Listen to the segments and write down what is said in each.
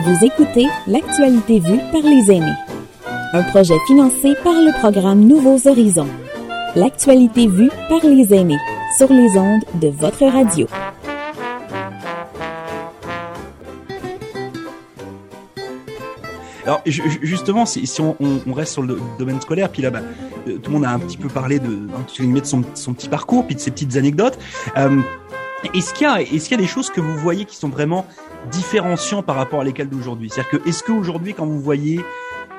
Vous écoutez L'actualité vue par les aînés. Un projet financé par le programme Nouveaux Horizons. L'actualité vue par les aînés sur les ondes de votre radio. Alors justement, si, on, reste sur le domaine scolaire, puis là, bas tout le monde a un petit peu parlé de, de son, son, petit parcours, puis de ses petites anecdotes. Euh, est-ce qu'il y a, est-ce qu'il y a des choses que vous voyez qui sont vraiment différenciants par rapport à l'école d'aujourd'hui? C'est-à-dire que, est-ce qu'aujourd'hui, quand vous voyez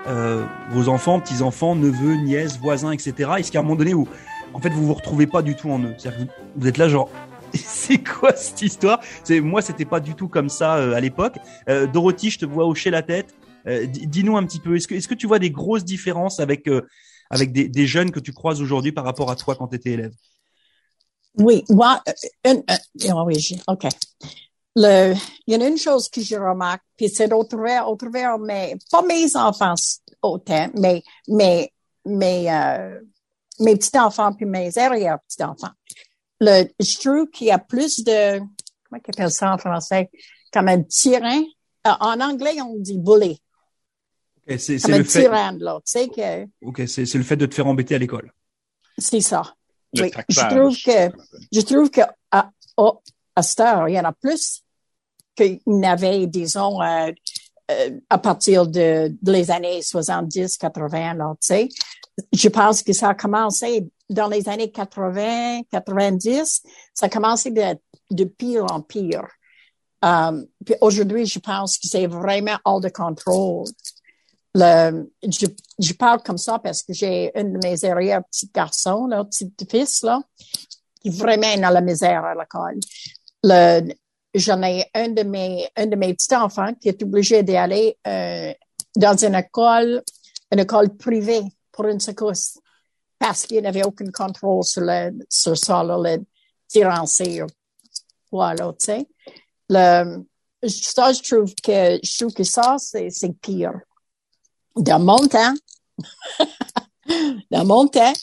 euh, vos enfants, petits enfants, neveux, nièces, voisins, etc., est-ce qu'à un moment donné où, en fait, vous vous retrouvez pas du tout en eux? C'est-à-dire que vous êtes là, genre, c'est quoi cette histoire? C'est moi, c'était pas du tout comme ça euh, à l'époque. Euh, Dorothy, je te vois hocher la tête. Euh, dis-nous un petit peu. Est-ce que, est-ce que tu vois des grosses différences avec euh, avec des, des jeunes que tu croises aujourd'hui par rapport à toi quand tu étais élève? Oui, moi, une, une, oui, OK. Le, il y a une chose que je remarque, puis c'est au travers, au travers, mais pas mes enfants autant, mais, mais, mais, euh, mes petits-enfants puis mes arrière-petits-enfants. Le, je trouve qu'il y a plus de, comment on appelle ça en français? Comme un tyran. Euh, en anglais, on dit bully. Okay, c'est, Comme un tyran, là. Tu sais que. OK, c'est, c'est le fait de te faire embêter à l'école. C'est ça. Oui, je trouve que, je trouve que à, à cette heure, il y en a plus qu'il n'avait, disons, euh, euh, à partir de, les années 70, 80, là, tu sais. Je pense que ça a commencé dans les années 80, 90, ça a commencé de, de pire en pire. Um, puis aujourd'hui, je pense que c'est vraiment hors de contrôle le, je, je, parle comme ça parce que j'ai un de mes arrière petits garçons, là, petit fils, là, qui vraiment dans la misère à l'école. Le, j'en ai un de mes, un de mes petits enfants qui est obligé d'aller, euh, dans une école, une école privée pour une secousse parce qu'il n'avait aucun contrôle sur le, sur ça, là, le tyrancé, voilà, tu sais. Le, ça, je trouve que, je trouve que ça, c'est, c'est pire dans mon temps, dans mon temps,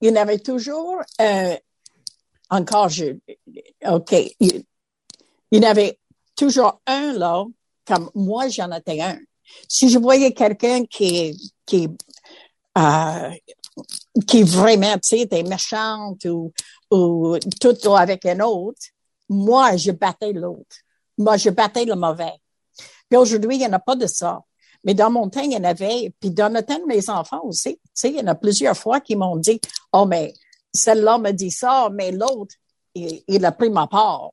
il y en avait toujours, euh, encore, je, OK, il, il y en avait toujours un là, comme moi, j'en étais un. Si je voyais quelqu'un qui, qui, euh, qui vraiment, tu sais, était méchante ou, ou tout avec un autre, moi, je battais l'autre. Moi, je battais le mauvais. Puis aujourd'hui, il n'y en a pas de ça. Mais dans mon temps, il y en avait, puis dans le temps de mes enfants aussi, tu sais, il y en a plusieurs fois qui m'ont dit, oh, mais celle-là me dit ça, mais l'autre, il, a pris ma part.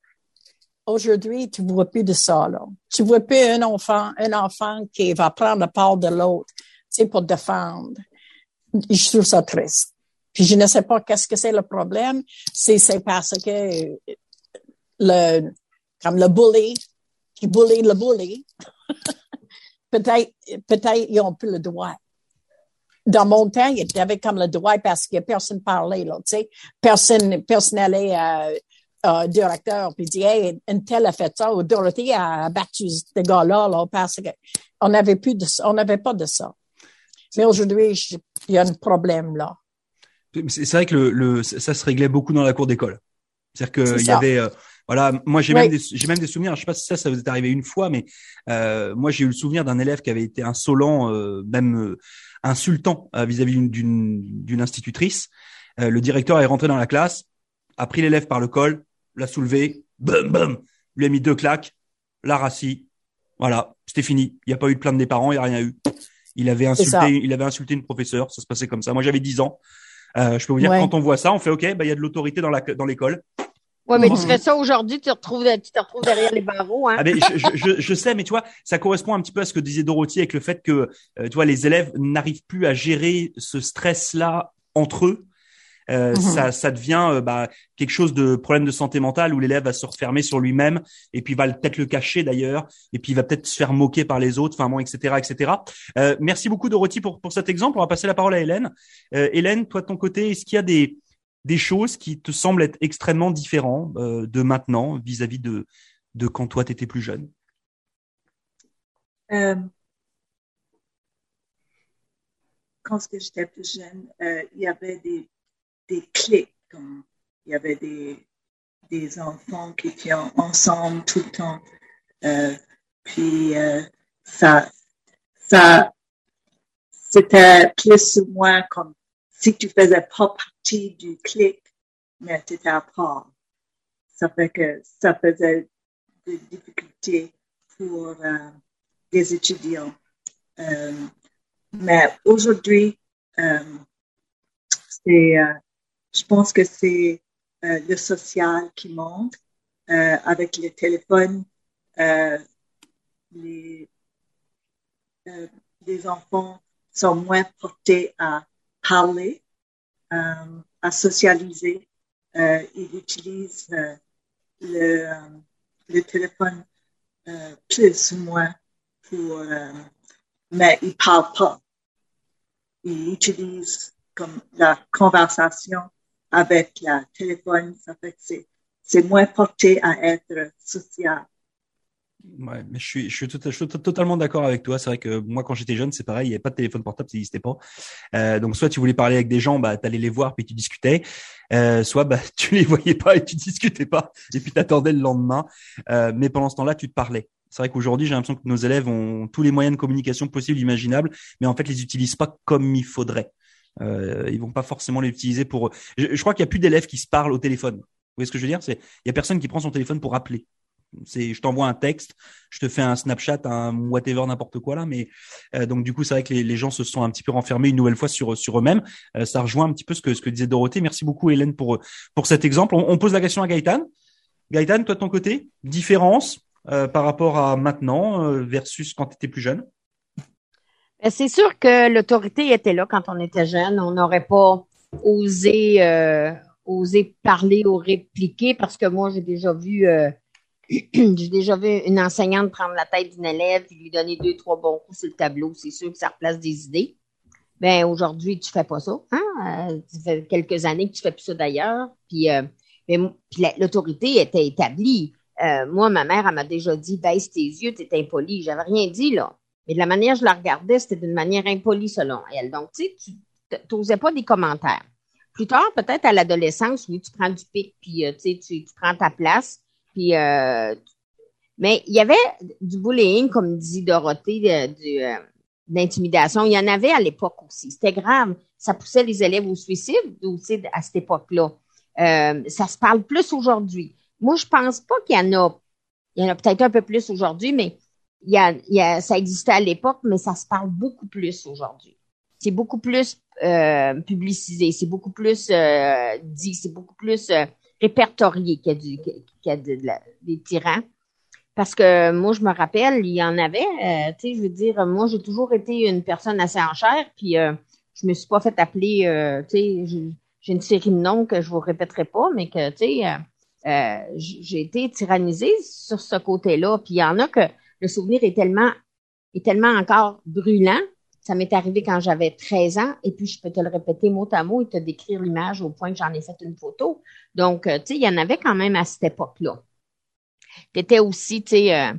Aujourd'hui, tu vois plus de ça, là. Tu vois plus un enfant, un enfant qui va prendre la part de l'autre, tu sais, pour défendre. Je trouve ça triste. Puis je ne sais pas qu'est-ce que c'est le problème. C'est, c'est parce que le, comme le bully, qui bully le bully, peut-être, peut-être ils ont plus le droit. Dans mon temps, il y avait comme le droit parce que personne parlait, là, tu sais. Personne, personne allait euh, euh, directeur puis dit, hey, une telle a fait ça, ou Dorothy a battu ce gars-là, là, parce qu'on n'avait plus de on n'avait pas de ça. Mais aujourd'hui, il y a un problème, là. C'est vrai que le, le, ça se réglait beaucoup dans la cour d'école. C'est-à-dire qu'il y avait, euh, voilà, moi j'ai même des j'ai même des souvenirs. Je sais pas si ça ça vous est arrivé une fois, mais euh, moi j'ai eu le souvenir d'un élève qui avait été insolent, euh, même euh, insultant euh, vis-à-vis d'une d'une institutrice. le directeur est rentré dans la classe, a pris l'élève par le col, l'a soulevé, bum bum, lui a mis deux claques, l'a rassis. Voilà, c'était fini. Il n'y a pas eu de plainte des parents, il n'y a rien eu. Il avait insulté, il avait insulté une professeure. Ça se passait comme ça. Moi j'avais 10 ans. je peux vous dire quand on voit ça, on fait OK, bah il y a de l'autorité dans la dans Oui, mais tu fais ça aujourd'hui, tu, te retrouves, tu te retrouves derrière les barreaux. Hein? Ah, mais je, je, je, sais, mais tu vois, ça correspond un petit peu à ce que disait Dorothy avec le fait que euh, tu vois, les élèves n'arrivent plus à gérer ce stress-là entre eux. Euh, mhm. ça, ça devient euh, bah, quelque chose de problème de santé mentale où l'élève va se refermer sur lui-même et puis va peut-être le cacher d'ailleurs et puis il va peut-être se faire moquer par les autres, enfin bon, etc., etc. Euh, merci beaucoup Dorothy pour pour cet exemple. On va passer la parole à Hélène. Euh, Hélène, toi de ton côté, est-ce qu'il y a des des choses qui te semblent être extrêmement différents euh, de maintenant vis-à-vis de, de quand toi tu étais plus jeune euh, Quand j'étais plus jeune, euh, il y avait des, des clics, il y avait des, des enfants qui étaient ensemble tout le temps. Euh, puis ça, ça, c'était plus ou moins comme si tu faisais pas partie du clic, mais tu étais à part. Ça fait que ça faisait des difficultés pour euh, des étudiants. Euh, mais aujourd'hui, euh, c'est, euh, je pense que c'est le social qui manque avec les téléphones. Les, les enfants sont moins portés à parler, euh, à socialiser. Euh, ils utilisent euh, le, le téléphone plus ou moins pour, mais ils parlent pas. Ils utilisent comme la conversation avec le téléphone, ça fait que c'est moins porté à être social. Ouais, mais je suis, je suis, totalement d'accord avec toi. C'est vrai que moi, quand j'étais jeune, c'est pareil, il n'y avait pas de téléphone portable, ça n'existait pas. Euh, donc, soit tu voulais parler avec des gens, bah, t'allais les voir puis tu discutais. Euh, soit bah, tu les voyais pas et tu discutais pas et puis t'attendais le lendemain. Euh, mais pendant ce temps-là, tu te parlais. C'est vrai qu'aujourd'hui, j'ai l'impression que nos élèves ont tous les moyens de communication possibles, imaginables, mais en fait, les utilisent pas comme il faudrait. Euh, ils vont pas forcément les utiliser pour. Je, je crois qu'il y a plus d'élèves qui se parlent au téléphone. Vous voyez ce que je veux dire? C'est il y a personne qui prend son téléphone pour appeler. C'est je t'envoie un texte, je te fais un Snapchat, un whatever, n'importe quoi là. Mais euh, donc du coup, c'est vrai que les, gens se sont un petit peu renfermés une nouvelle fois sur sur eux-mêmes. Euh, ça rejoint un petit peu ce que ce que disait Dorothée. Merci beaucoup Hélène pour pour cet exemple. On, pose la question à Gaëtan. Gaëtan, toi de ton côté, différence euh, par rapport à maintenant versus quand tu étais plus jeune? Ben, C'est sûr que l'autorité était là quand on était jeune. On n'aurait pas osé, osé parler ou répliquer parce que moi, j'ai déjà vu, j'ai déjà vu une enseignante prendre la tête d'une élève et lui donner deux, trois bons coups sur le tableau. C'est sûr que ça replace des idées. Ben aujourd'hui, tu fais pas ça. Hein? Euh, ça fait quelques années que tu fais plus ça d'ailleurs. Puis, euh, puis la- l'autorité était établie. Euh, moi, ma mère, elle m'a déjà dit baisse tes yeux, t'es impoli. J'avais rien dit là. Mais de la manière que je la regardais, c'était d'une manière impolie selon elle. Donc, tu sais, tu n'osais pas des commentaires. Plus tard, peut-être à l'adolescence, oui, tu prends du pic, puis euh, tu, tu, tu prends ta place. Puis, euh, mais il y avait du bullying, comme dit Dorothée, euh, d'intimidation. Il y en avait à l'époque aussi. C'était grave. Ça poussait les élèves au suicide aussi à cette époque-là. Euh, ça se parle plus aujourd'hui. Moi, je pense pas qu'il y en a. Il y en a peut-être un peu plus aujourd'hui, mais il y a, il y a, ça existait à l'époque, mais ça se parle beaucoup plus aujourd'hui. C'est beaucoup plus euh, publicisé, c'est beaucoup plus dit, c'est beaucoup plus répertorié qu'il y a, du, qu'il y a de, la- des tyrans. Parce que moi, je me rappelle, il y en avait, euh, tu sais, je veux dire, moi, j'ai toujours été une personne assez en chair, puis euh, je me suis pas fait appeler, euh, tu sais, j'ai- une série de noms que je vous répéterai pas, mais que, tu sais, euh, j'ai été tyrannisée sur ce côté-là. Puis il y en a que le souvenir est tellement, est tellement encore brûlant. Ça m'est arrivé quand j'avais 13 ans, et puis je peux te le répéter mot à mot et te décrire l'image au point que j'en ai fait une photo. Donc, euh, tu sais, il y en avait quand même à cette époque-là. Tu étais aussi, tu sais, euh,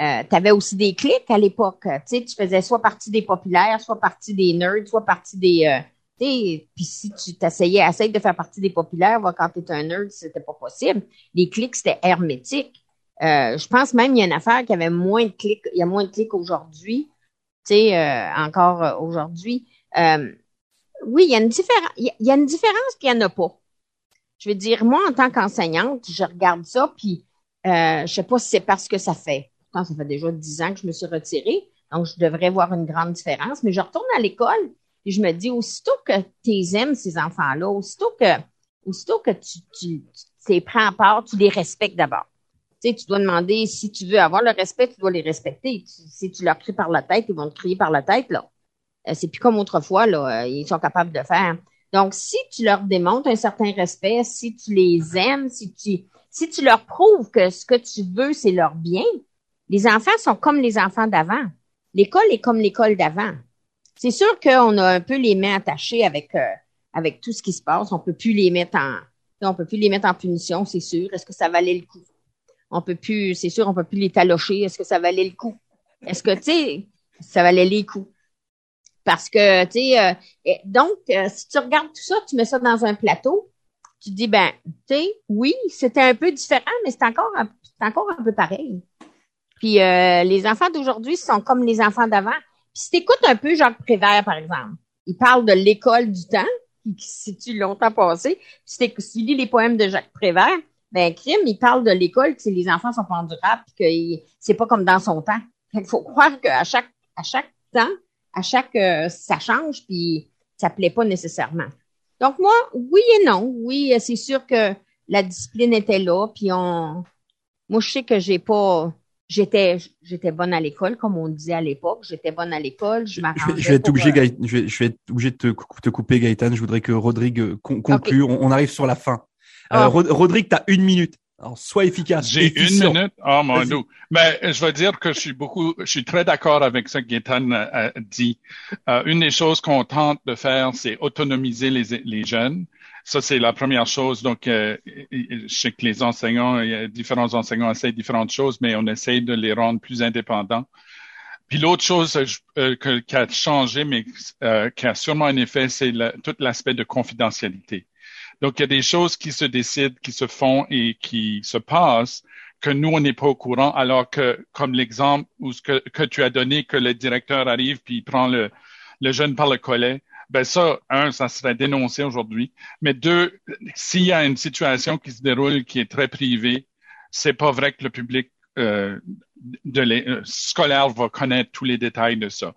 euh, tu avais aussi des clics à l'époque. Tu sais, tu faisais soit partie des populaires, soit partie des nerds, soit partie des... Tu sais, puis si tu t'essayais, essaye de faire partie des populaires, quand tu es un nerd, c'était pas possible. Les clics, c'était hermétique. Je pense même qu'il y a une affaire qui avait moins de clics, il y a moins de clics aujourd'hui, tu sais, euh, encore euh, aujourd'hui. Euh, oui, il y a une différence, il a- une différence n'y en a pas. Je veux dire, moi, en tant qu'enseignante, je regarde ça, puis euh, je sais pas si c'est parce que ça fait, pourtant, ça fait déjà dix ans que je me suis retirée, donc je devrais voir une grande différence, mais je retourne à l'école et je me dis, aussitôt que tu aimes ces enfants-là, aussitôt que, aussitôt que tu, tu, tu les prends à part, tu les respectes d'abord. Tu dois demander, si tu veux avoir le respect, tu dois les respecter. Si tu leur cries par la tête, ils vont te crier par la tête, là. Euh, c'est plus comme autrefois, là, euh, ils sont capables de faire. Donc, si tu leur démontres un certain respect, si tu les aimes, si tu, si tu leur prouves que ce que tu veux, c'est leur bien, les enfants sont comme les enfants d'avant. L'école est comme l'école d'avant. C'est sûr qu'on a un peu les mains attachées avec, euh, avec tout ce qui se passe. On peut plus les mettre en, on peut plus les mettre en punition, c'est sûr. Est-ce que ça valait le coup? On peut plus, c'est sûr, on peut plus les talocher. Est-ce que ça valait le coup? Est-ce que, tu sais, ça valait les coups? Parce que, tu sais, euh, donc, euh, si tu regardes tout ça, tu mets ça dans un plateau, tu dis, ben, tu sais, oui, c'était un peu différent, mais c'est encore, encore un peu pareil. Puis euh, les enfants d'aujourd'hui sont comme les enfants d'avant. Puis si t'écoutes un peu Jacques Prévert, par exemple, il parle de l'école du temps, qui se situe longtemps passé. Si tu lis les poèmes de Jacques Prévert, ben crime, il parle de l'école, que les enfants sont pas endurables, que c'est pas comme dans son temps. Il faut croire qu'à chaque à chaque temps, à chaque euh, ça change, puis ça plaît pas nécessairement. Donc moi, oui et non. Oui, c'est sûr que la discipline était là, puis on. Moi, je sais que j'ai pas. J'étais, j'étais bonne à l'école, comme on disait à l'époque. J'étais bonne à l'école. Je, je, vais être obligé, euh, je, vais, je vais être obligé de te, te, couper, Gaëtan. Je voudrais que Rodrigue euh, conclue. On, arrive sur la fin. Euh, oh. Rodrigue, tu as une minute. Alors, sois efficace. J'ai une minute? Oh mon dieu. Mais je veux dire que je suis beaucoup, je suis très d'accord avec ce que Gaëtan a dit. Euh, une des choses qu'on tente de faire, c'est autonomiser les, les jeunes. Ça, c'est la première chose. Donc, euh, je sais que les enseignants, il y a différents enseignants essayent différentes choses, mais on essaye de les rendre plus indépendants. Puis l'autre chose euh, qui a changé, mais euh, qui a sûrement un effet, c'est tout l'aspect de confidentialité. Donc, il y a des choses qui se décident, qui se font et qui se passent que nous, on n'est pas au courant, alors que, comme l'exemple ce que, que, tu as donné, que le directeur arrive puis il prend le, le jeune par le collet, ben ça, un, ça serait dénoncé aujourd'hui. Mais deux, s'il y a une situation qui se déroule qui est très privée, c'est pas vrai que le public euh, de les, euh, scolaire va connaître tous les détails de ça.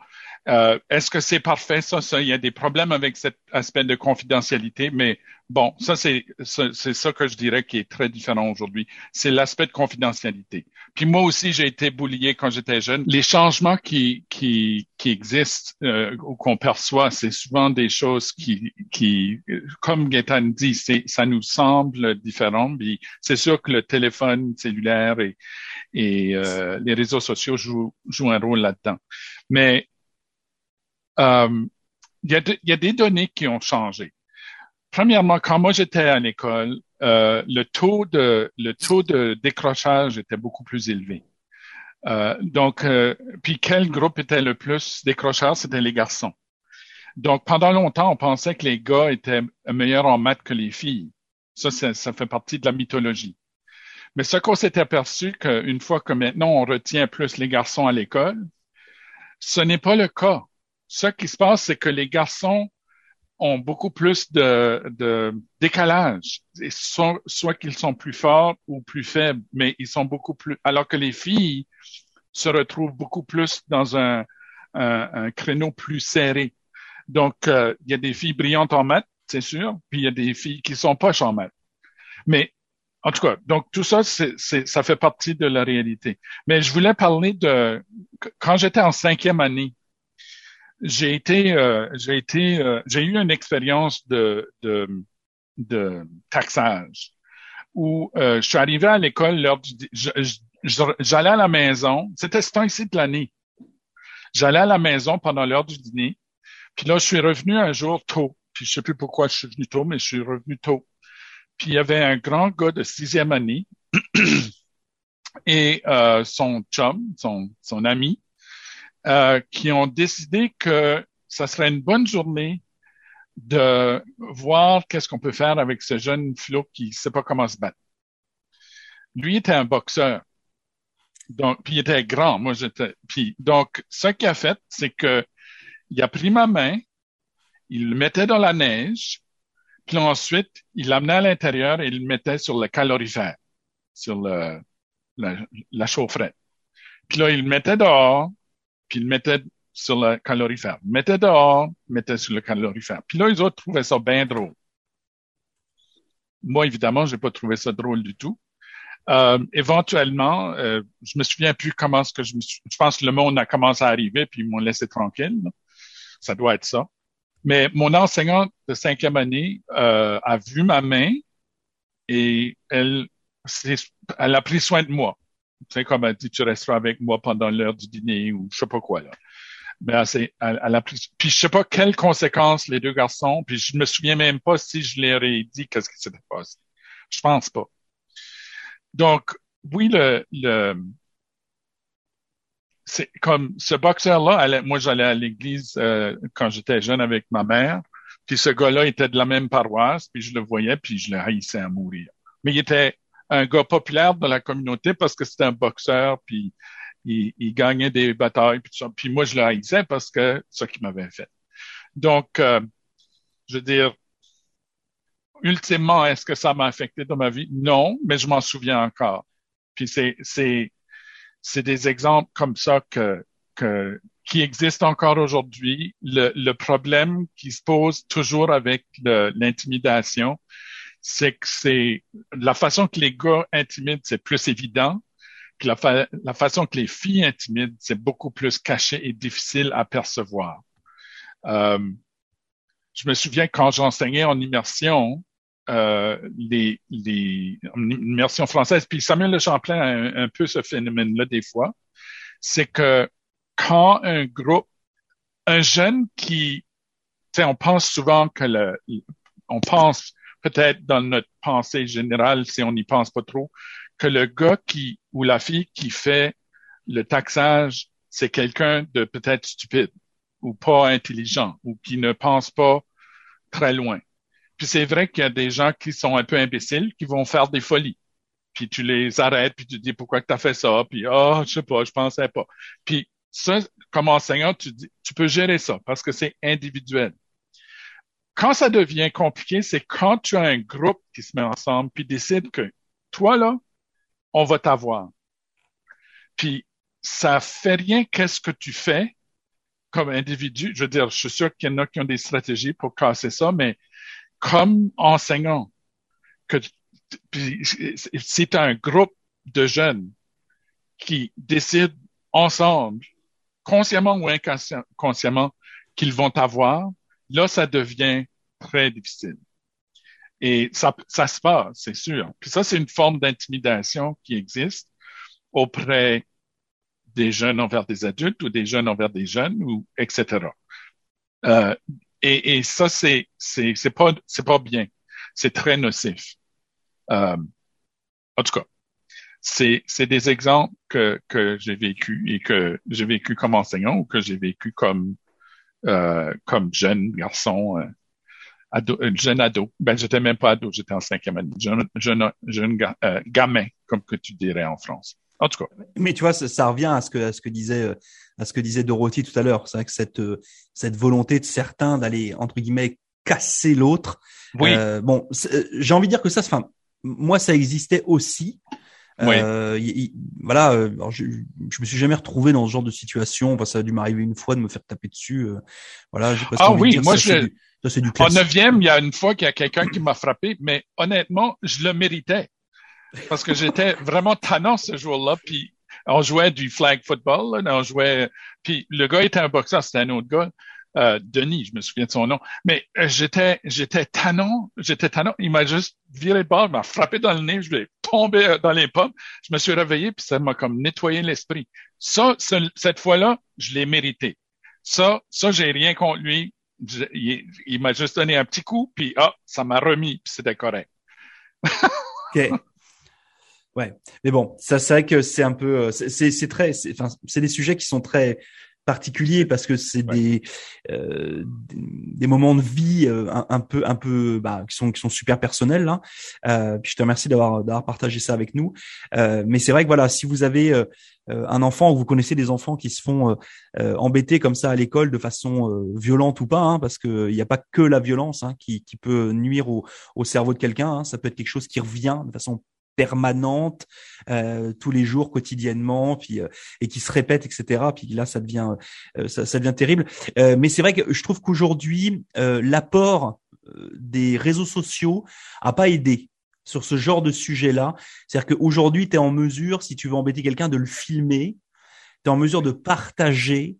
Euh, Est-ce que c'est parfait? Ça, ça? Il y a des problèmes avec cet aspect de confidentialité, mais bon, ça c'est c'est ça que je dirais qui est très différent aujourd'hui. C'est l'aspect de confidentialité. Puis moi aussi, j'ai été boulié quand j'étais jeune. Les changements qui qui qui existent euh, ou qu'on perçoit, c'est souvent des choses qui qui, comme Gaëtan dit, c'est ça nous semble différent. Puis c'est sûr que le téléphone cellulaire et et euh, les réseaux sociaux jouent jouent un rôle là-dedans. Mais euh, il y, a des données qui ont changé. Premièrement, quand moi j'étais à l'école, euh, le taux de le taux de décrochage était beaucoup plus élevé. Euh, donc, puis quel groupe était le plus décrocheur? C'était les garçons. Donc, pendant longtemps, on pensait que les gars étaient meilleurs en maths que les filles. Ça, ça, ça fait partie de la mythologie. Mais ce qu'on s'est aperçu qu'une fois que maintenant on retient plus les garçons à l'école, ce n'est pas le cas ce qui se passe, c'est que les garçons ont beaucoup plus de, de décalage, soit, soit qu'ils sont plus forts ou plus faibles, mais ils sont beaucoup plus, alors que les filles se retrouvent beaucoup plus dans un, un, créneau plus serré. Donc, euh, il y a des filles brillantes en maths, c'est sûr, puis il y a des filles qui sont poches en maths. Mais en tout cas, donc tout ça, ça fait partie de la réalité. Mais je voulais parler de quand j'étais en cinquième année j'ai été, euh, j'ai été, euh, j'ai eu une expérience de, de, de taxage où euh, je suis arrivé à l'école lors j'allais à la maison, c'était ce temps-ci de l'année. J'allais à la maison pendant l'heure du dîner, puis là, je suis revenu un jour tôt. Puis je sais plus pourquoi je suis venu tôt, mais je suis revenu tôt. Puis il y avait un grand gars de sixième année et son chum, son, son ami, euh, qui ont décidé que ça serait une bonne journée de voir qu'est-ce qu'on peut faire avec ce jeune flot qui sait pas comment se battre. Lui était un boxeur. Donc, puis il était grand. Moi, j'étais. Puis donc, ce qu'il a fait, c'est que il a pris ma main, il le mettait dans la neige, puis ensuite, il l'amenait à l'intérieur et il le mettait sur le calorifère, sur le, la, la chaufferette. Puis là, il le mettait dehors, puis ils mettaient sur le calorifère. Ils mettaient dehors, ils mettaient sur le calorifère. Puis là, les autres trouvaient ça bien drôle. Moi, évidemment, j'ai pas trouvé ça drôle du tout. Euh, éventuellement, euh, je me souviens plus comment ce que je me suis... Je pense que le monde a commencé à arriver, puis ils m'ont laissé tranquille. Ça doit être ça. Mais mon enseignante de cinquième année euh, a vu ma main et elle, elle a pris soin de moi. Tu sais, comme dit, tu resteras avec moi pendant l'heure du dîner ou je sais pas quoi, là. Mais c'est, elle, elle a pris, puis je sais pas quelles conséquences les deux garçons, puis je me souviens même pas si je leur ai dit qu'est-ce qui s'était passé. Je pense pas. Donc, oui, le, le, c'est comme ce boxeur-là, moi j'allais à l'église euh, quand j'étais jeune avec ma mère, puis ce gars-là était de la même paroisse, puis je le voyais, puis je le haïssais à mourir. Mais il était un gars populaire dans la communauté parce que c'était un boxeur, puis il, il, gagnait des batailles, puis, ça. puis moi, je le haïssais parce que ce qu'il m'avait fait. Donc, euh, je veux dire, ultimement, est-ce que ça m'a affecté dans ma vie? Non, mais je m'en souviens encore. Puis c'est, c'est, c'est des exemples comme ça que, que, qui existent encore aujourd'hui. Le, le problème qui se pose toujours avec l'intimidation, c'est que c'est la façon que les gars intimident, c'est plus évident. Que la, la façon que les filles intimident, c'est beaucoup plus caché et difficile à percevoir. Euh, je me souviens quand j'enseignais en immersion, euh, les, les immersion française, puis Samuel Le Champlain a un, peu ce phénomène-là des fois, c'est que quand un groupe, un jeune qui, on pense souvent que le, on pense peut-être dans notre pensée générale, si on n'y pense pas trop, que le gars qui ou la fille qui fait le taxage, c'est quelqu'un de peut-être stupide ou pas intelligent ou qui ne pense pas très loin. Puis c'est vrai qu'il y a des gens qui sont un peu imbéciles, qui vont faire des folies. Puis tu les arrêtes, puis tu dis pourquoi tu as fait ça, puis oh, je sais pas, je pensais pas. Puis ça, comme enseignant, tu dis, tu peux gérer ça parce que c'est individuel. Quand ça devient compliqué, c'est quand tu as un groupe qui se met ensemble puis décide que toi là, on va t'avoir. Puis ça fait rien qu'est-ce que tu fais comme individu. Je veux dire, je suis sûr qu'il y en a qui ont des stratégies pour casser ça, mais comme enseignant, que c'est un groupe de jeunes qui décident ensemble, consciemment ou inconsciemment, qu'ils vont avoir, là, ça devient très difficile. Et ça, ça se passe, c'est sûr. Puis ça, c'est une forme d'intimidation qui existe auprès des jeunes envers des adultes ou des jeunes envers des jeunes ou etc. Euh, et, et, ça c'est c'est c'est pas c'est pas bien, c'est très nocif. Euh, en tout cas, c'est c'est des exemples que que j'ai vécu et que j'ai vécu comme enseignant ou que j'ai vécu comme comme jeune garçon. Euh, ado, jeune ado. Ben, j'étais même pas ado, j'étais en cinquième année. Jeune, jeune, jeune euh, gamin, comme que tu dirais en France. En tout cas. Mais tu vois, ça, ça revient à ce que, à ce que disait, euh, à ce que disait Dorothy tout à l'heure. C'est vrai que cette, euh, cette volonté de certains d'aller, entre guillemets, casser l'autre. Oui. Euh, bon, j'ai envie de dire que ça, enfin, moi, ça existait aussi. Euh, y, y, voilà, alors je, je me suis jamais retrouvé dans ce genre de situation. Enfin, ça a dû m'arriver une fois de me faire taper dessus. Euh, voilà. Ah oui, dire, moi ça, je. Du, du en neuvième, il y a une fois qu'il y a quelqu'un qui m'a frappé, mais honnêtement, je le méritais parce que j'étais vraiment tannant ce jour-là. Puis on jouait du flag football, là, on jouait. Puis le gars était un boxeur, c'était un autre gars. Euh, Denis, je me souviens de son nom. Mais euh, j'étais, j'étais tannant, j'étais tannant. Il m'a juste viré le bord, m'a frappé dans le nez, je l'ai tombé euh, dans les pommes. Je me suis réveillé, puis ça m'a comme nettoyé l'esprit. Ça, ce, cette fois-là, je l'ai mérité. Ça, ça, j'ai rien contre lui. Il, m'a juste donné un petit coup, puis ah, ça m'a remis, puis c'était correct. OK. Ouais, mais bon, ça c'est vrai que c'est un peu, c'est c'est très, enfin c'est des sujets qui sont très particuliers parce que c'est ouais. des, euh, des moments de vie euh, un, un, peu un peu bah, qui sont qui sont super personnels là. Euh, puis je te remercie d'avoir d'avoir partagé ça avec nous. Euh, mais c'est vrai que voilà, si vous avez euh, un enfant ou vous connaissez des enfants qui se font embêter comme ça à l'école de façon violente ou pas, hein, parce que il n'y a pas que la violence hein, qui qui peut nuire au, au cerveau de quelqu'un. Hein, ça peut être quelque chose qui revient de façon permanente euh, tous les jours quotidiennement puis euh, et qui se répète etc puis là ça devient euh, ça, ça, devient terrible. Euh, mais c'est vrai que je trouve qu'aujourd'hui euh, l'apport euh, des réseaux sociaux a pas aidé sur ce genre de sujet là c'est-à-dire qu'aujourd'hui tu es en mesure si tu veux embêter quelqu'un de le filmer. Tu es en mesure de partager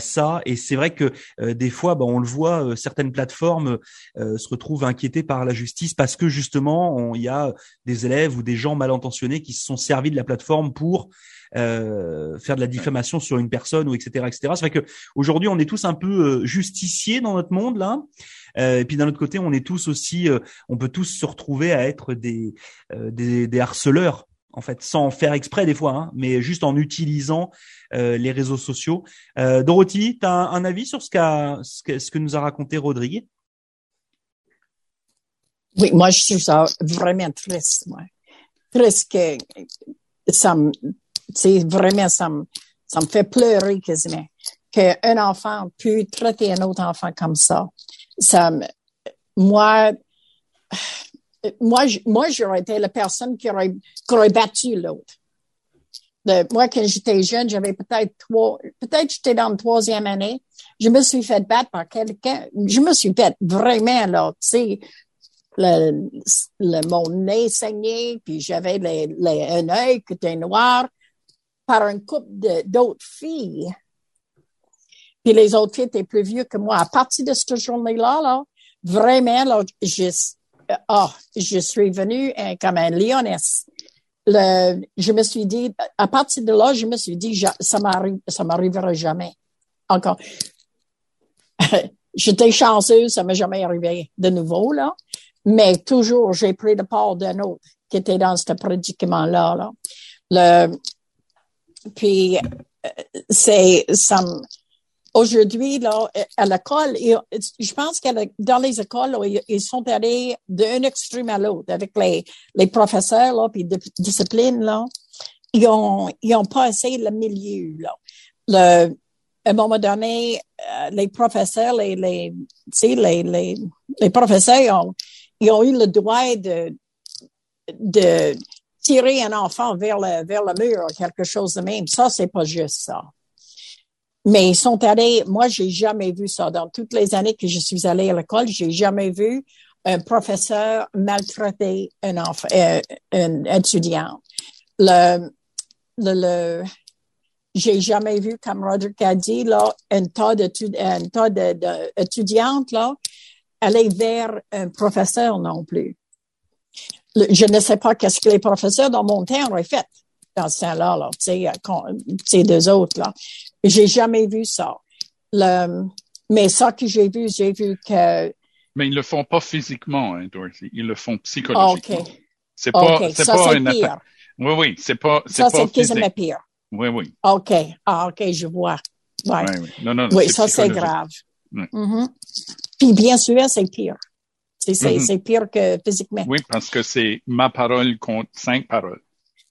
ça. Et c'est vrai que euh, des fois, bah, on le voit, euh, certaines plateformes se retrouvent inquiétées par la justice parce que justement, il y a des élèves ou des gens mal intentionnés qui se sont servis de la plateforme pour euh, faire de la diffamation sur une personne ou etc etc. C'est vrai que aujourd'hui on est tous un peu justiciers dans notre monde là. Euh, et puis d'un autre côté on est tous aussi, euh, on peut tous se retrouver à être des, des harceleurs en fait, sans faire exprès des fois, hein, mais juste en utilisant euh, les réseaux sociaux. Euh, Dorothy, tu as un, avis sur ce, que, ce que nous a raconté Rodrigue? Oui, moi, je trouve ça vraiment triste, moi. Triste que ça me c'est vraiment, ça me, fait pleurer quasiment qu'un enfant peut traiter un autre enfant comme ça. Ça me, moi, moi, moi, j'aurais été la personne qui aurait, qui aurait battu l'autre. moi, quand j'étais jeune, j'avais peut-être trois, peut-être j'étais dans la troisième année. Je me suis fait battre par quelqu'un. Je me suis fait vraiment, là, tu sais, le, mon nez saignait, puis j'avais les, les, un œil qui était noir par un couple d'autres filles. Puis les autres filles étaient plus vieux que moi. À partir de cette journée-là, là, vraiment, là, je, oh, je suis venue hein, comme un. Le, je me suis dit, à partir de là, je me suis dit, ça m'arrive, ça m'arrivera jamais. Encore. J'étais chanceuse, ça m'est jamais arrivé de nouveau, là. Mais toujours, j'ai pris le part d'un autre qui était dans ce prédicament-là, là. Le, puis, euh, c'est, ça aujourd'hui, là, à l'école, je pense que dans les écoles, ils sont allés d'un extrême à l'autre avec les, les professeurs, là, puis de, discipline, là. Ils ont, ils ont passé le milieu. Le, à un moment donné, euh, les professeurs, les, les, les, les professeurs ont, ils ont eu le droit de, de tirer un enfant vers le, vers le mur, quelque chose de même. Ça, c'est pas juste ça. Mais ils sont allés, moi, j'ai jamais vu ça. Dans toutes les années que je suis allée à l'école, j'ai jamais vu un professeur maltraiter un euh, étudiant. Le, le, j'ai jamais vu, comme Roger a dit, là, un tas d'étudiantes, là, aller vers un professeur non plus. je ne sais pas qu'est-ce que les professeurs dans mon temps auraient fait dans ce temps-là, là, tu sais, ces deux autres, là. J'ai jamais vu ça. Le, mais ça que j'ai vu, j'ai vu que. Mais ils le font pas physiquement, hein, Dorothy. Ils le font psychologiquement. OK. C'est pas, okay. c'est pas une pire. Oui, oui, c'est pas, c'est ça, pas c'est pire. Oui, oui. OK. Ah, OK, je vois. Ouais. Oui, oui. Non, non, oui, ça, c'est grave. Mm -hmm. Puis, bien sûr, c'est pire. C'est, c'est, mm -hmm. c'est pire que physiquement. Oui, parce que c'est ma parole contre cinq paroles.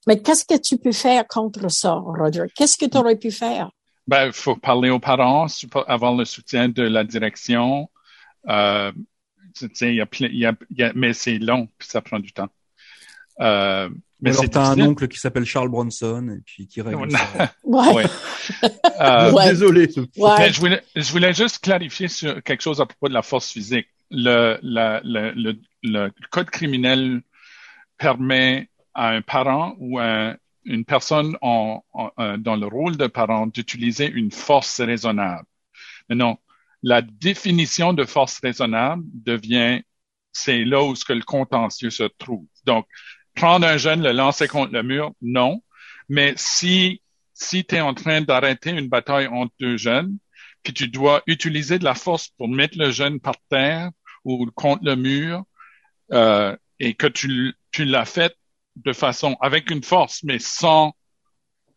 Mais qu'est-ce que tu peux faire contre ça, Roger? Qu'est-ce que tu aurais pu faire? Ben, il faut parler aux parents, avoir le soutien de la direction. Euh, il y a, il y a, il y a, mais c'est long, puis ça prend du temps. Euh, mais t'as un oncle qui s'appelle Charles Bronson et puis qui règle ça. ouais. ouais. Euh, ouais. Désolé. Ouais. Mais je voulais, je voulais juste clarifier sur quelque chose à propos de la force physique. Le, la, le, le, le code criminel permet à un parent ou à une personne en, euh, dans le rôle de parent d'utiliser une force raisonnable. Maintenant, la définition de force raisonnable devient, c'est là où ce que le contentieux se trouve. Donc, prendre un jeune, le lancer contre le mur, non. Mais si, si tu es en train d'arrêter une bataille entre deux jeunes, puis tu dois utiliser de la force pour mettre le jeune par terre ou contre le mur, euh, et que tu, tu l'as fait de façon avec une force, mais sans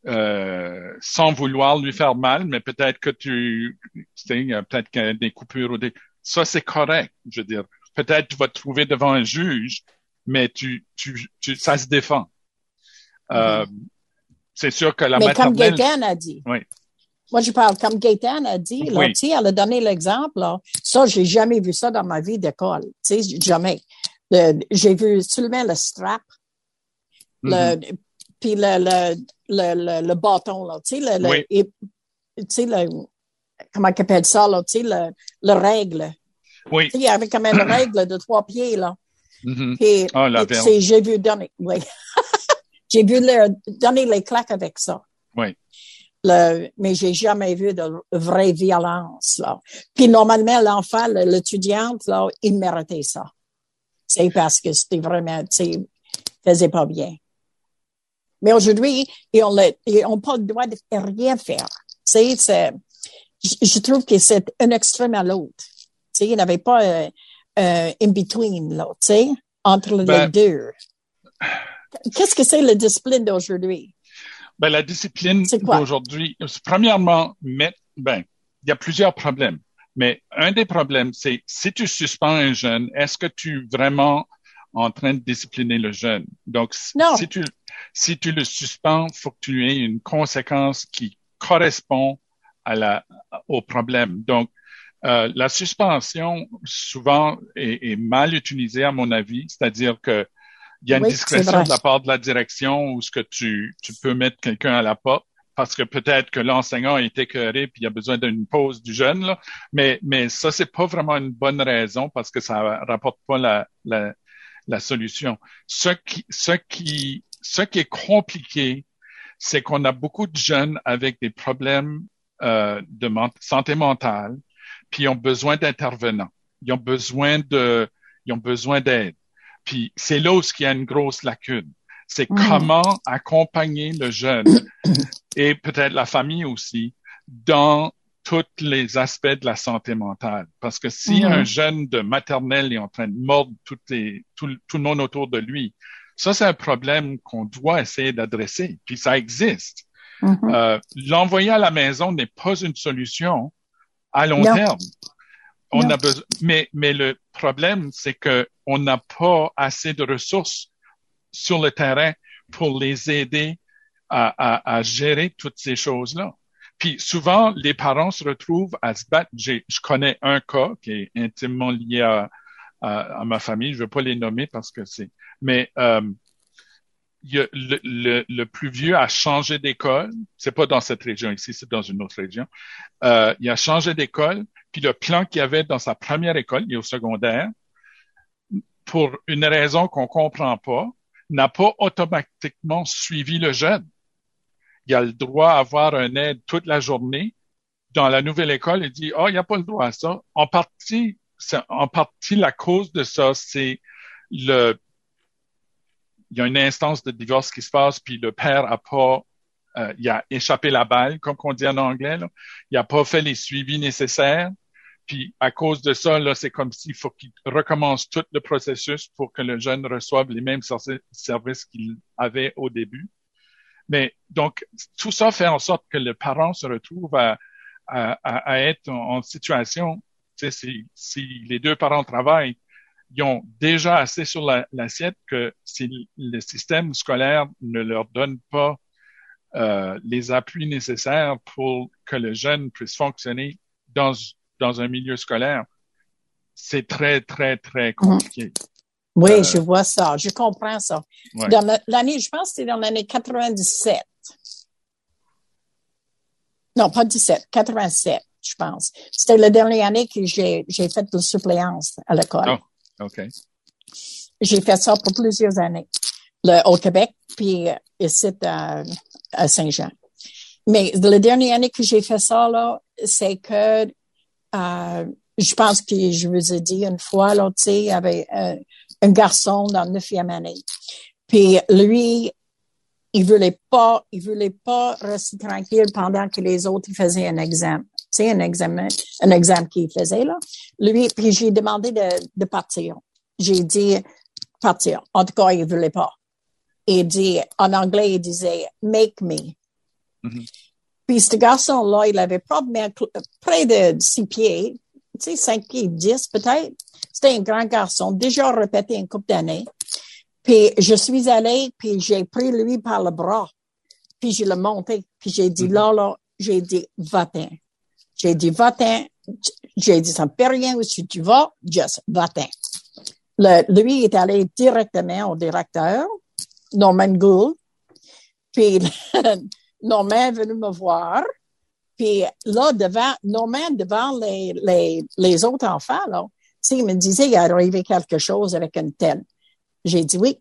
euh, sans vouloir lui faire mal, mais peut-être que tu, tu sais, peut-être qu'il y a des coupures ou des, ça c'est correct. Je veux dire, peut-être tu vas te trouver devant un juge, mais tu, tu, tu ça se défend. Euh, mm-hmm. C'est sûr que la mais maternelle. comme Gaëtan a dit. Oui. Moi, je parle comme Gaëtan a dit, là, Oui. elle a donné l'exemple. Ça, j'ai jamais vu ça dans ma vie d'école. Tu sais, jamais. Le- J'ai vu seulement le strap, Le, puis le, le, le, le, le bâton, là, tu sais, le, Oui. et- tu sais, le, comment on appelle ça, là, tu sais, le, le règle. Oui. Tu sais, il y avait quand même une règle de trois pieds, là. Mhm. Puis, Ah, la et tu sais, j'ai vu donner, oui. j'ai vu leur donner les claques avec ça. Oui. Le, mais j'ai jamais vu de vraie violence, là. Puis normalement, l'enfant, le- l'étudiante, là, il méritait ça. C'est parce que c'était vraiment, tu sais, faisait pas bien. Mais aujourd'hui, ils ont, le- ils ont pas le droit de rien faire. Tu sais, c'est, je, trouve que c'est un extrême à l'autre. Tu sais, il n'y avait pas euh, euh, in between, là, tu sais, entre les Ben- deux. Qu'est-ce que c'est la discipline d'aujourd'hui? Ben, la discipline d'aujourd'hui, premièrement, mettre, ben, il y a plusieurs problèmes. Mais un des problèmes, c'est si tu suspends un jeune, est-ce que tu vraiment en train de discipliner le jeune. Donc, Non. si tu, si tu le suspends, faut que tu aies une conséquence qui correspond à la, au problème. Donc, euh, la suspension, souvent, est, est mal utilisée, à mon avis. C'est-à-dire que il y a une Oui, discrétion de la part de la direction où ce que tu, tu peux mettre quelqu'un à la porte parce que peut-être que l'enseignant est écœuré puis il a besoin d'une pause du jeune, là. Mais, mais ça, c'est pas vraiment une bonne raison parce que ça rapporte pas la, la, la solution. Ce qui, ce qui, ce qui est compliqué, c'est qu'on a beaucoup de jeunes avec des problèmes euh, de ment- santé mentale, puis ils ont besoin d'intervenants. Ils ont besoin de, ils ont besoin d'aide. Puis c'est là où il y a une grosse lacune. C'est comment accompagner le jeune et peut-être la famille aussi dans tous les aspects de la santé mentale. Parce que si Mhm. un jeune de maternelle est en train de mordre tout, les, tout, tout le monde autour de lui, ça, c'est un problème qu'on doit essayer d'adresser. Puis ça existe. Mhm. Euh, L'envoyer à la maison n'est pas une solution à long Non. terme. On Non. a besoin, mais, mais le problème, c'est que on n'a pas assez de ressources sur le terrain pour les aider à, à, à gérer toutes ces choses-là. Puis souvent, les parents se retrouvent à se battre. J'ai- Je connais un cas qui est intimement lié à, ma famille. Je ne veux pas les nommer parce que c'est. Mais euh, le, le, plus vieux a changé d'école. C'est pas dans cette région ici, c'est dans une autre région. Euh, il a changé d'école. Puis le plan qu'il avait dans sa première école, il au secondaire, pour une raison qu'on comprend pas, n'a pas automatiquement suivi le jeune. Il a le droit à avoir un aide toute la journée. Dans la nouvelle école, il dit, oh, il n'y a pas le droit à ça. En partie, en partie, la cause de ça, c'est le, il y a une instance de divorce qui se passe, puis le père a pas, euh, il a échappé la balle, comme on dit en anglais. Il a pas fait les suivis nécessaires. Puis à cause de ça, là, c'est comme s'il faut qu'il recommence tout le processus pour que le jeune reçoive les mêmes ser- services qu'il avait au début. Mais donc, tout ça fait en sorte que le parent se retrouve à, à, à- à être en, en situation, tu sais, si, si les deux parents travaillent, ils ont déjà assez sur la- l'assiette que si le système scolaire ne leur donne pas euh, les appuis nécessaires pour que le jeune puisse fonctionner dans, dans un milieu scolaire, c'est très, très, très compliqué. Oui, Euh, je vois ça. Je comprends ça. Ouais. Dans l'année, je pense que c'était dans l'année 97. Non, pas 17, 87, je pense. C'était la dernière année que j'ai, fait de suppléance à l'école. Oh. OK. J'ai fait ça pour plusieurs années. Le, au Québec, puis euh, ici à, à Saint-Jean. Mais la dernière année que j'ai fait ça, là, c'est que euh, je pense que je vous ai dit une fois, là, tu sais, euh, un garçon dans la neuvième année. Puis lui, il voulait pas, il voulait pas rester tranquille pendant que les autres ils faisaient un examen. Tu sais, un examen, un examen qu'il faisait, là. Lui, puis j'ai demandé de, de partir. J'ai dit partir. En tout cas, il voulait pas. Il dit, en anglais, il disait, make me. Mhm. Puis ce garçon-là, il avait probablement près de six pieds, tu sais, cinq pieds, dix peut-être. C'était un grand garçon, déjà répété une couple d'années. Puis je suis allée, puis j'ai pris lui par le bras, puis je l'ai monté, puis j'ai dit, Mhm. là, là, j'ai dit, va-t'en. J'ai dit, va-t'en. J'ai dit, ça ne fait rien où si tu vas, juste va-t'en. Lui est allé directement au directeur, Norman Gould, puis Norman est venu me voir, puis là, devant, Norman, devant les, les, les autres enfants, là, me disait, il est arrivé quelque chose avec une telle. J'ai dit oui.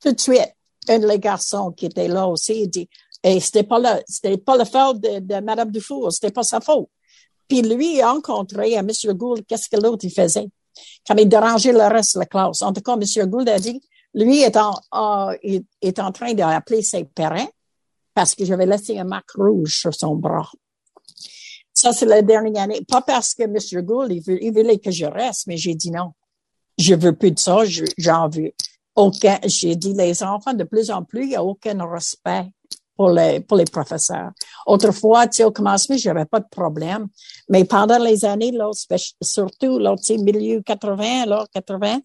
Tout de suite, un des garçons qui était là aussi, il dit, et c'était pas le, c'était pas le faute de, de Madame Dufour, c'était pas sa faute. Puis lui, il a rencontré à M. Gould, qu'est-ce que l'autre il faisait? Quand il dérangeait le reste de la classe. En tout cas, M. Gould a dit, lui est en, il est en train d'appeler ses parents parce que j'avais laissé un marque rouge sur son bras. Ça, c'est la dernière année. Pas parce que M. Gould, il, veut- voulait que je reste, mais j'ai dit non. Je veux plus de ça, je- j'en veux aucun, j'ai dit, les enfants, de plus en plus, il n'y a aucun respect pour les, pour les professeurs. Autrefois, tu sais, au commencement, j'avais pas de problème. Mais pendant les années, là, surtout, là, tu sais, milieu 80, là, 80,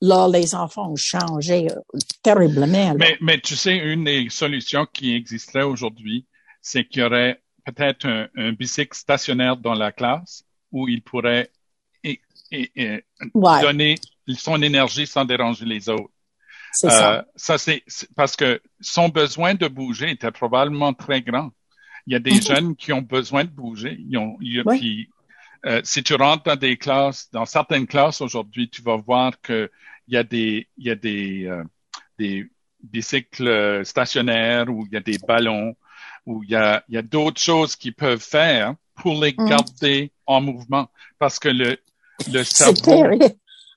là, les enfants ont changé euh, terriblement. Mais, mais tu sais, une des solutions qui existerait aujourd'hui, c'est qu'il y aurait peut-être un, un bicycle stationnaire dans la classe où il pourrait et, et- et Ouais, donner son énergie sans déranger les autres. ça. Euh, ça c'est parce que son besoin de bouger était probablement très grand. Il y a des Mhm. jeunes qui ont besoin de bouger. Ils ont, ils- Oui. puis, euh, si tu rentres dans des classes, dans certaines classes aujourd'hui, tu vas voir que il y a des, il y a des, euh, des bicycles stationnaires ou il y a des ballons ou il y a, il y a d'autres choses qu'ils peuvent faire pour les Mhm. garder en mouvement parce que le, le C'est cerveau, terrible.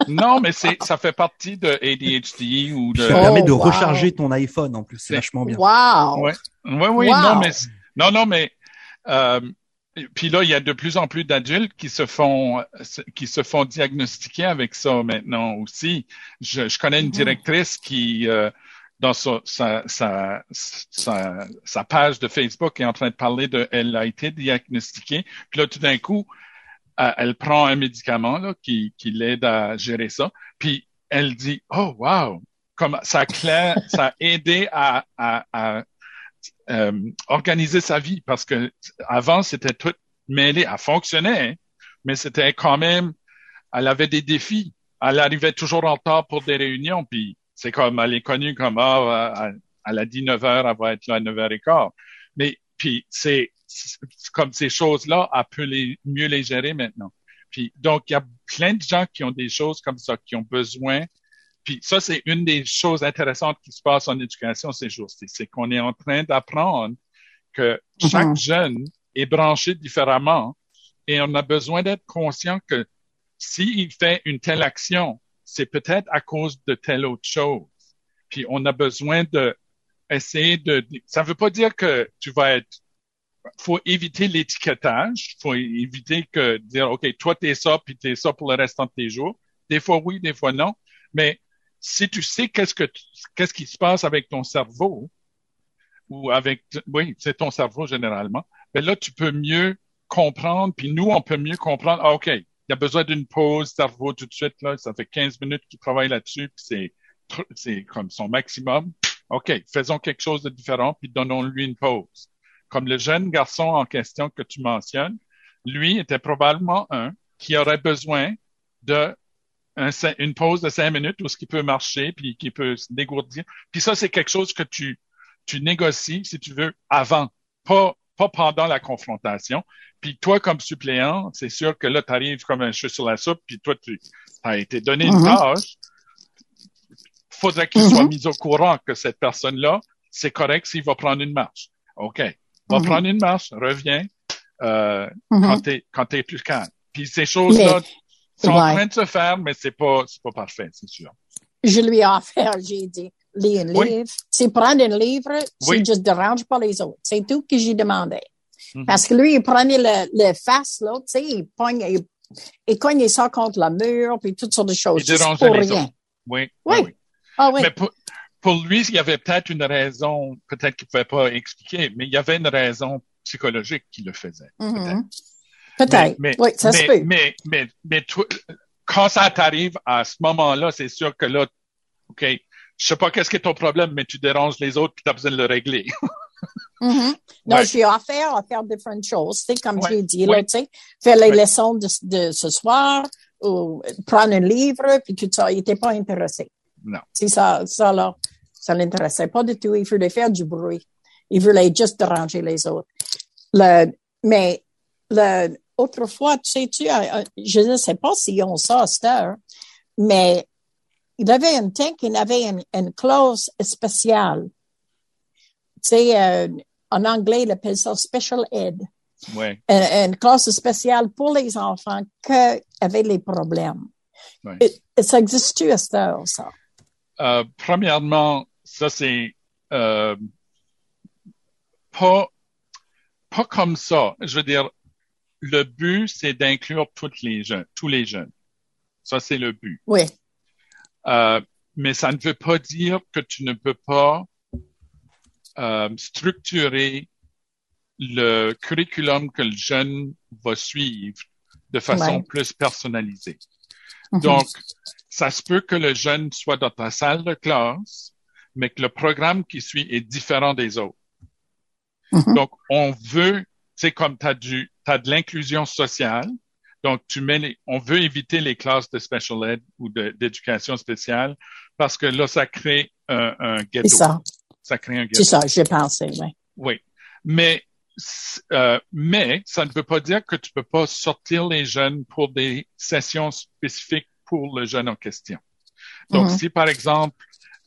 non, mais c'est, ça fait partie de ADHD ou de, Ça permet de Oh, wow. recharger ton iPhone en plus, c'est C'est- vachement bien. Wow. Ouais. Oui, oui, Wow. non, mais non, non, mais euh, puis là, il y a de plus en plus d'adultes qui se font qui se font diagnostiquer avec ça maintenant aussi. Je, je connais une Mhm. directrice qui euh, dans sa, sa, sa, sa, page de Facebook est en train de parler de elle a été diagnostiquée. Puis là, tout d'un coup, euh, elle prend un médicament là, qui, qui l'aide à gérer ça. Puis elle dit Oh wow! Comme ça clair, ça a aidé à, à, à euh, organiser sa vie parce que avant c'était tout mêlé, elle fonctionnait, hein, mais c'était quand même, elle avait des défis. Elle arrivait toujours en retard pour des réunions, puis c'est comme, elle est connue comme, ah, elle, elle a dit 9 heures, elle va être là à 9 heures et quart. Mais, puis c'est, comme ces choses-là, elle peut les, mieux les gérer maintenant. Puis, donc, il y a plein de gens qui ont des choses comme ça, qui ont besoin puis ça, c'est une des choses intéressantes qui se passe en éducation ces jours-ci. C'est qu'on est en train d'apprendre que chaque Mhm. jeune est branché différemment et on a besoin d'être conscient que s'il fait une telle action, c'est peut-être à cause de telle autre chose. Puis on a besoin de essayer de... Ça veut pas dire que tu vas être... faut éviter l'étiquetage. faut éviter que dire, OK, toi, t'es ça, puis t'es ça pour le restant de tes jours. Des fois oui, des fois non. Mais si tu sais qu'est-ce qui se passe avec ton cerveau ou avec oui c'est ton cerveau généralement ben là tu peux mieux comprendre puis nous on peut mieux comprendre ah, ok il a besoin d'une pause cerveau tout de suite là. Ça fait 15 minutes qu'il travaille là-dessus puis c'est c'est comme son maximum. Ok faisons quelque chose de différent puis donnons-lui une pause. Comme le jeune garçon en question que tu mentionnes lui était probablement un qui aurait besoin de une pause de cinq minutes où ce qui peut marcher puis qui peut se dégourdir. Puis ça, c'est quelque chose que tu, tu négocies, si tu veux, avant, pas, pas pendant la confrontation. Puis toi, comme suppléant, c'est sûr que là, tu arrives comme un cheveu sur la soupe, puis toi, tu as été donné une Mhm. tâche. Faudrait qu'il Mhm. soit mis au courant que cette personne-là, c'est correct s'il va prendre une marche. OK. Va Mhm. prendre une marche, reviens euh, Mhm. quand t'es quand t'es plus calme. Puis ces choses-là sont en train de se faire, mais c'est pas c'est pas parfait, c'est sûr. Je lui ai offert, j'ai dit, lis un Oui. livre. C'est prendre un livre, Oui. c'est juste dérange pas les autres. C'est tout que j'ai demandé. Mhm. Parce que lui, il prenait le, le face, là, tu sais, il il, il cognait ça contre le mur, puis toutes sortes de choses. Il dérangeait pour les rien. autres. Oui. Oui. oui. Ah oui. Mais pour, pour lui, il y avait peut-être une raison, peut-être qu'il pouvait pas expliquer, mais il y avait une raison psychologique qui le faisait. Mhm. Peut-être. Mais, oui, ça mais, se peut. Mais, mais, mais, toi, quand ça t'arrive à ce moment-là, c'est sûr que là, OK, je sais pas qu'est-ce qui est ton problème, mais tu déranges les autres puis tu as besoin de le régler. Mhm. Non, Ouais. j'ai offert à faire différentes choses, tu sais, comme Ouais. j'ai dit, Ouais. là, tu sais, faire les leçons de, de ce soir, ou prendre un livre, puis tout ça. Il était pas intéressé. Non. C'est ça, ça, là, ça l'intéressait pas du tout. Il voulait faire du bruit. Il voulait juste déranger les autres. Le, mais, le, autrefois, tu sais, tu, euh, je ne sais pas s'ils ont ça à cette heure, mais il avait un temps qu'il avait une, une clause spéciale. Tu sais, euh, en anglais, il appelle ça special ed. Ouais. Une, une classe spéciale pour les enfants qui avaient les problèmes. Ouais. Et ça existe-tu à cette heure, ça? Euh, premièrement, ça c'est euh, pas pas comme ça. Je veux dire, le but c'est d'inclure toutes les jeunes, tous les jeunes. Ça c'est le but. Oui. Euh, mais ça ne veut pas dire que tu ne peux pas euh, structurer le curriculum que le jeune va suivre de façon Ouais. plus personnalisée. Mhm. Donc, ça se peut que le jeune soit dans ta salle de classe, mais que le programme qui suit est différent des autres. Mhm. Donc, on veut, c'est comme tu as du, de l'inclusion sociale. Donc, tu mets les, on veut éviter les classes de special ed ou d'éducation spéciale parce que là, ça crée un, un ghetto. C'est ça. Ça crée un C'est ghetto. ça, j'ai pensé, oui. Oui. Mais, euh, mais ça ne veut pas dire que tu peux pas sortir les jeunes pour des sessions spécifiques pour le jeune en question. Donc, Mhm. si par exemple,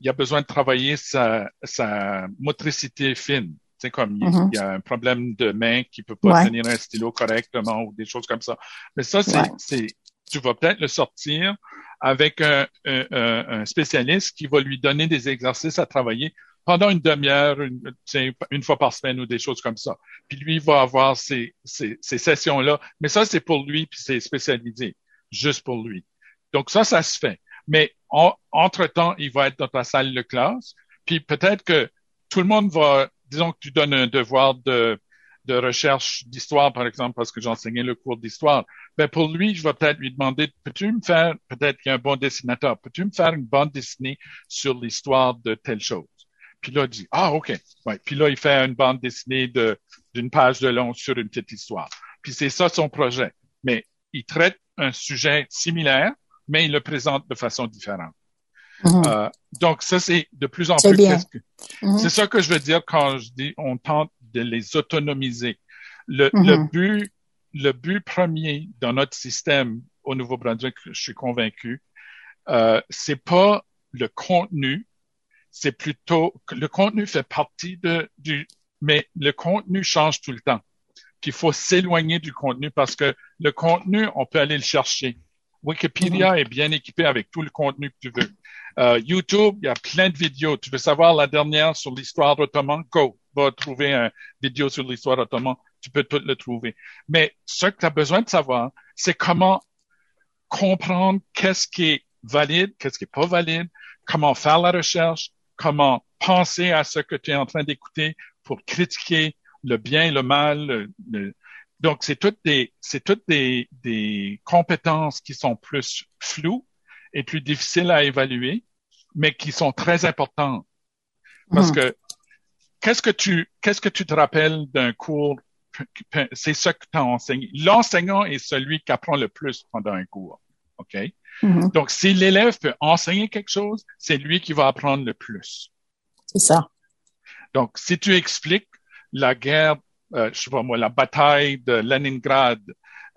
il y a besoin de travailler sa, sa motricité fine, c'est comme il, Mhm. il y a un problème de main qui peut pas Ouais. tenir un stylo correctement ou des choses comme ça. Mais ça, c'est, Ouais. c'est, tu vas peut-être le sortir avec un, un, un- spécialiste qui va lui donner des exercices à travailler pendant une demi-heure, une, tu sais, une fois par semaine ou des choses comme ça. Puis lui il va avoir ces, ces, ces sessions-là. Mais ça, c'est pour lui, puis c'est spécialisé, juste pour lui. Donc ça, ça se fait. Mais en- entre-temps, il va être dans ta salle de classe. Puis peut-être que tout le monde va, disons que tu donnes un devoir de, de recherche d'histoire, par exemple, parce que j'enseignais le cours d'histoire. Ben pour lui, je vais peut-être lui demander, peux-tu me faire, peut-être qu'il y a un bon dessinateur, peux-tu me faire une bande dessinée sur l'histoire de telle chose? Puis là, il dit, ah, OK. Ouais. Puis là, il fait une bande dessinée de, d'une page de long sur une petite histoire. Puis c'est ça son projet. Mais il traite un sujet similaire, mais il le présente de façon différente. Mhm. Euh, donc, ça, c'est de plus en plus. Mhm. C'est ça que je veux dire quand je dis on tente de les autonomiser. Le, Mhm. le but, le but premier dans notre système au Nouveau-Brunswick, je suis convaincu, euh, c'est pas le contenu, c'est plutôt que le contenu fait partie de du, mais le contenu change tout le temps. Puis il faut s'éloigner du contenu parce que le contenu, on peut aller le chercher. Wikipédia est bien équipé avec tout le contenu que tu veux. Euh, YouTube, il y a plein de vidéos. Tu veux savoir la dernière sur l'histoire ottomane? Go, va trouver une vidéo sur l'histoire ottomane. Tu peux tout le trouver. Mais ce que tu as besoin de savoir, c'est comment comprendre qu'est-ce qui est valide, qu'est-ce qui est pas valide, comment faire la recherche, comment penser à ce que tu es en train d'écouter pour critiquer le bien le mal. Donc, c'est toutes des, c'est toutes des, des compétences qui sont plus floues et plus difficiles à évaluer, mais qui sont très importantes. Parce Mhm. que qu'est-ce que tu, qu'est-ce que tu te rappelles d'un cours? C'est ce que tu enseigné. L'enseignant est celui qui apprend le plus pendant un cours. OK? Mhm. Donc, si l'élève peut enseigner quelque chose, c'est lui qui va apprendre le plus. C'est ça. Donc, si tu expliques la guerre, euh, je sais pas moi, la bataille de Leningrad,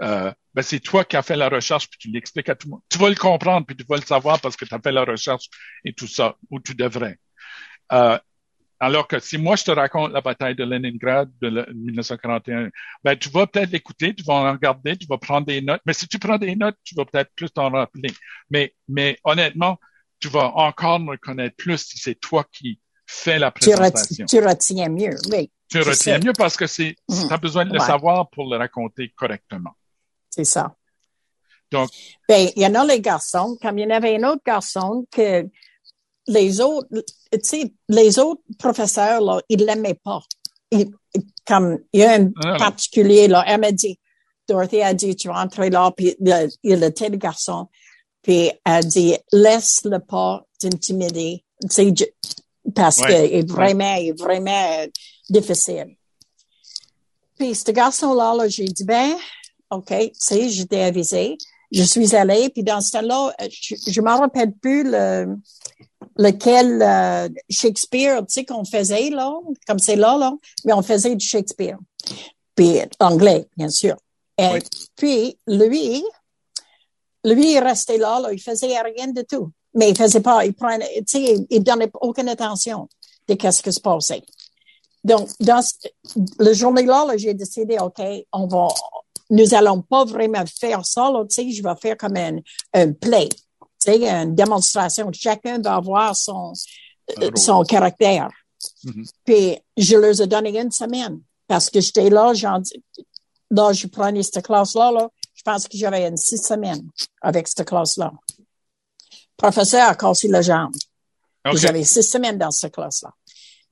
euh, ben c'est toi qui as fait la recherche, puis tu l'expliques à tout le monde. Tu vas le comprendre, puis tu vas le savoir parce que tu as fait la recherche et tout ça, ou tu devrais. Euh, alors que si moi, je te raconte la bataille de Leningrad de le- 1941, ben, tu vas peut-être l'écouter, tu vas en regarder, tu vas prendre des notes. Mais si tu prends des notes, tu vas peut-être plus t'en rappeler. Mais, mais honnêtement, tu vas encore me connaître plus si c'est toi qui fais la Tu, présentation. tu retiens mieux, oui, Tu retiens mieux parce que c'est, Mhm. tu as besoin de le Ouais. savoir pour le raconter correctement. C'est ça. Donc, Ben, il y en a les garçons, comme il y en avait un autre garçon que les autres, tu sais, les autres professeurs, là, ils l'aimaient pas. Ils- comme, il y a un Ah, particulier, là, elle m'a dit, Dorothy a dit, tu vas entrer là, puis il était le garçon, puis elle dit, laisse-le pas t'intimider, tu sais, je- parce Ouais. que est vraiment, il est vraiment difficile. Puis ce garçon-là, là, j'ai dit, ben, OK, tu sais, j'étais avisée. Je suis allée, puis dans ce temps-là, euh, je, je me rappelle plus le, lequel euh, Shakespeare, tu sais, qu'on faisait, là, comme c'est là, là, mais on faisait du Shakespeare. Puis anglais, bien sûr. Et Oui. puis, lui, lui, il restait là, là, il faisait rien de tout. Mais il faisait pas, il prenait, tu sais, il, donnait aucune attention de qu'est-ce qui se passait. Donc, dans le journée-là, là, j'ai décidé, OK, on va, nous allons pas vraiment faire ça, là, tu sais, je vais faire comme un, un play, tu sais, une démonstration. Chacun va avoir son, euh, son caractère. Mhm. Puis, je leur ai donné une semaine parce que j'étais là, là, je prenais cette classe-là, là, je pense que j'avais une six semaines avec cette classe-là. Professeur a cassé la jambe. J'avais six semaines dans cette classe-là.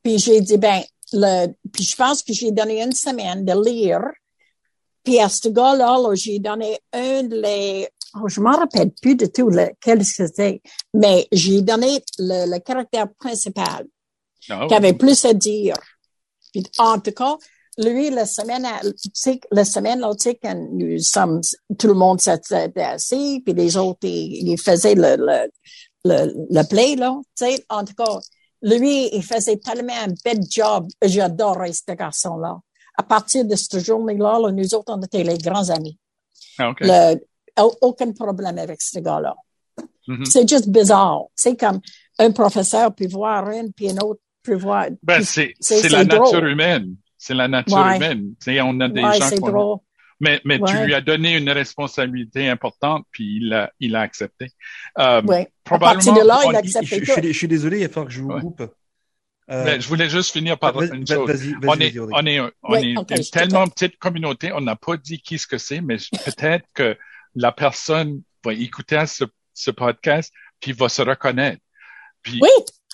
Puis j'ai dit, ben, le, puis je pense que j'ai donné une semaine de lire. Puis à ce gars-là, là, j'ai donné un des oh, je m'en rappelle plus de tout lequel c'était, mais j'ai donné le, le, caractère principal Ah qui avait plus à dire. Puis, en tout cas, lui, la semaine, tu sais, la semaine, là, tu sais, quand nous sommes, tout le monde s'était assis, puis les autres, ils, ils faisaient le, le, le, le play, là, tu sais, en tout cas, lui, il faisait tellement un bel job. J'adorais ce garçon-là. À partir de cette journée-là, là, nous autres, on était les grands amis. Ah. Le- aucun problème avec ce gars-là. Mhm. C'est juste bizarre. C'est comme un professeur peut voir une, puis un autre peut voir. Ben, c'est, la nature humaine. C'est la nature humaine. On a des ouais, gens drôle. Mais, mais tu lui as donné une responsabilité importante, puis il a, il a accepté. Euh, Ouais. À probablement, partir de là, il Je, accepte je- suis, dé- je suis désolé, il va falloir que je vous Ouais. coupe. Euh, mais je voulais juste finir par une chose. Vas-y, On est, on est, on Oui, est une tellement petite communauté, on n'a pas dit qui ce que c'est, mais peut-être que la personne va écouter ce, ce podcast, puis va se reconnaître. Puis Oui,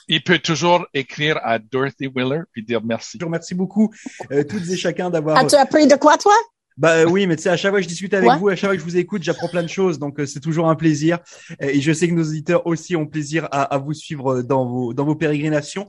il peut toujours écrire à Dorothy Wheeler, puis dire merci. Je vous remercie beaucoup, euh, toutes et chacun d'avoir. as-tu appris de quoi, toi? Bah euh, oui, mais tu sais, à chaque fois que je discute avec Ouais. vous, à chaque fois que je vous écoute, j'apprends plein de choses, donc euh, c'est toujours un plaisir. Et je sais que nos auditeurs aussi ont plaisir à, à vous suivre euh, dans vos dans vos pérégrinations.